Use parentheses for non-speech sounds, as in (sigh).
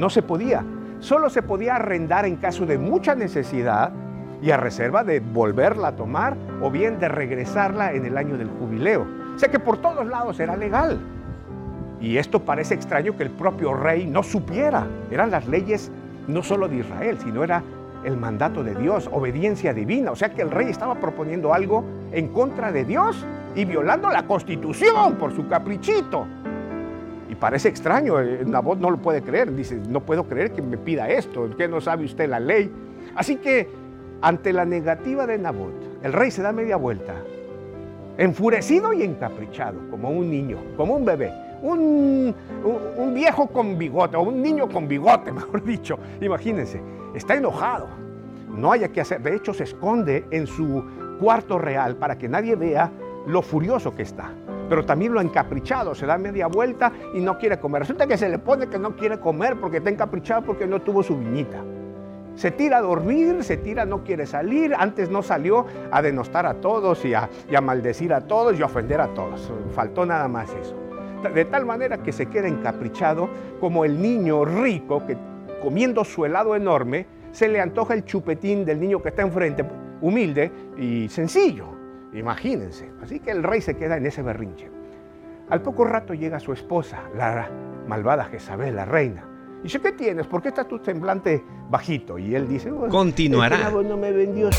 No se podía. Solo se podía arrendar en caso de mucha necesidad y a reserva de volverla a tomar o bien de regresarla en el año del jubileo. O sea que por todos lados era legal. Y esto parece extraño que el propio rey no supiera. Eran las leyes no solo de Israel, sino era el mandato de Dios, obediencia divina. O sea que el rey estaba proponiendo algo en contra de Dios y violando la constitución por su caprichito. Y parece extraño, eh, Nabot no lo puede creer, dice, no puedo creer que me pida esto, que no sabe usted la ley. Así que ante la negativa de Nabot, el rey se da media vuelta, enfurecido y encaprichado, como un niño, como un bebé, un, un, viejo con bigote, o un niño con bigote, (laughs) mejor dicho. Imagínense, está enojado, no haya que hacer, de hecho se esconde en su cuarto real para que nadie vea lo furioso que está. Pero también lo encaprichado, se da media vuelta y no quiere comer. Resulta que se le pone que no quiere comer porque está encaprichado porque no tuvo su viñita. Se tira a dormir, se tira, no quiere salir. Antes no salió a denostar a todos y a, maldecir a todos y a ofender a todos. Faltó nada más eso. De tal manera que se queda encaprichado como el niño rico que comiendo su helado enorme se le antoja el chupetín del niño que está enfrente, humilde y sencillo. Imagínense. Así que el rey se queda en ese berrinche. Al poco rato llega su esposa, la malvada Jezabel, la reina. Y dice, ¿qué tienes? ¿Por qué está tu semblante bajito? Y él dice, continuará. no me vendió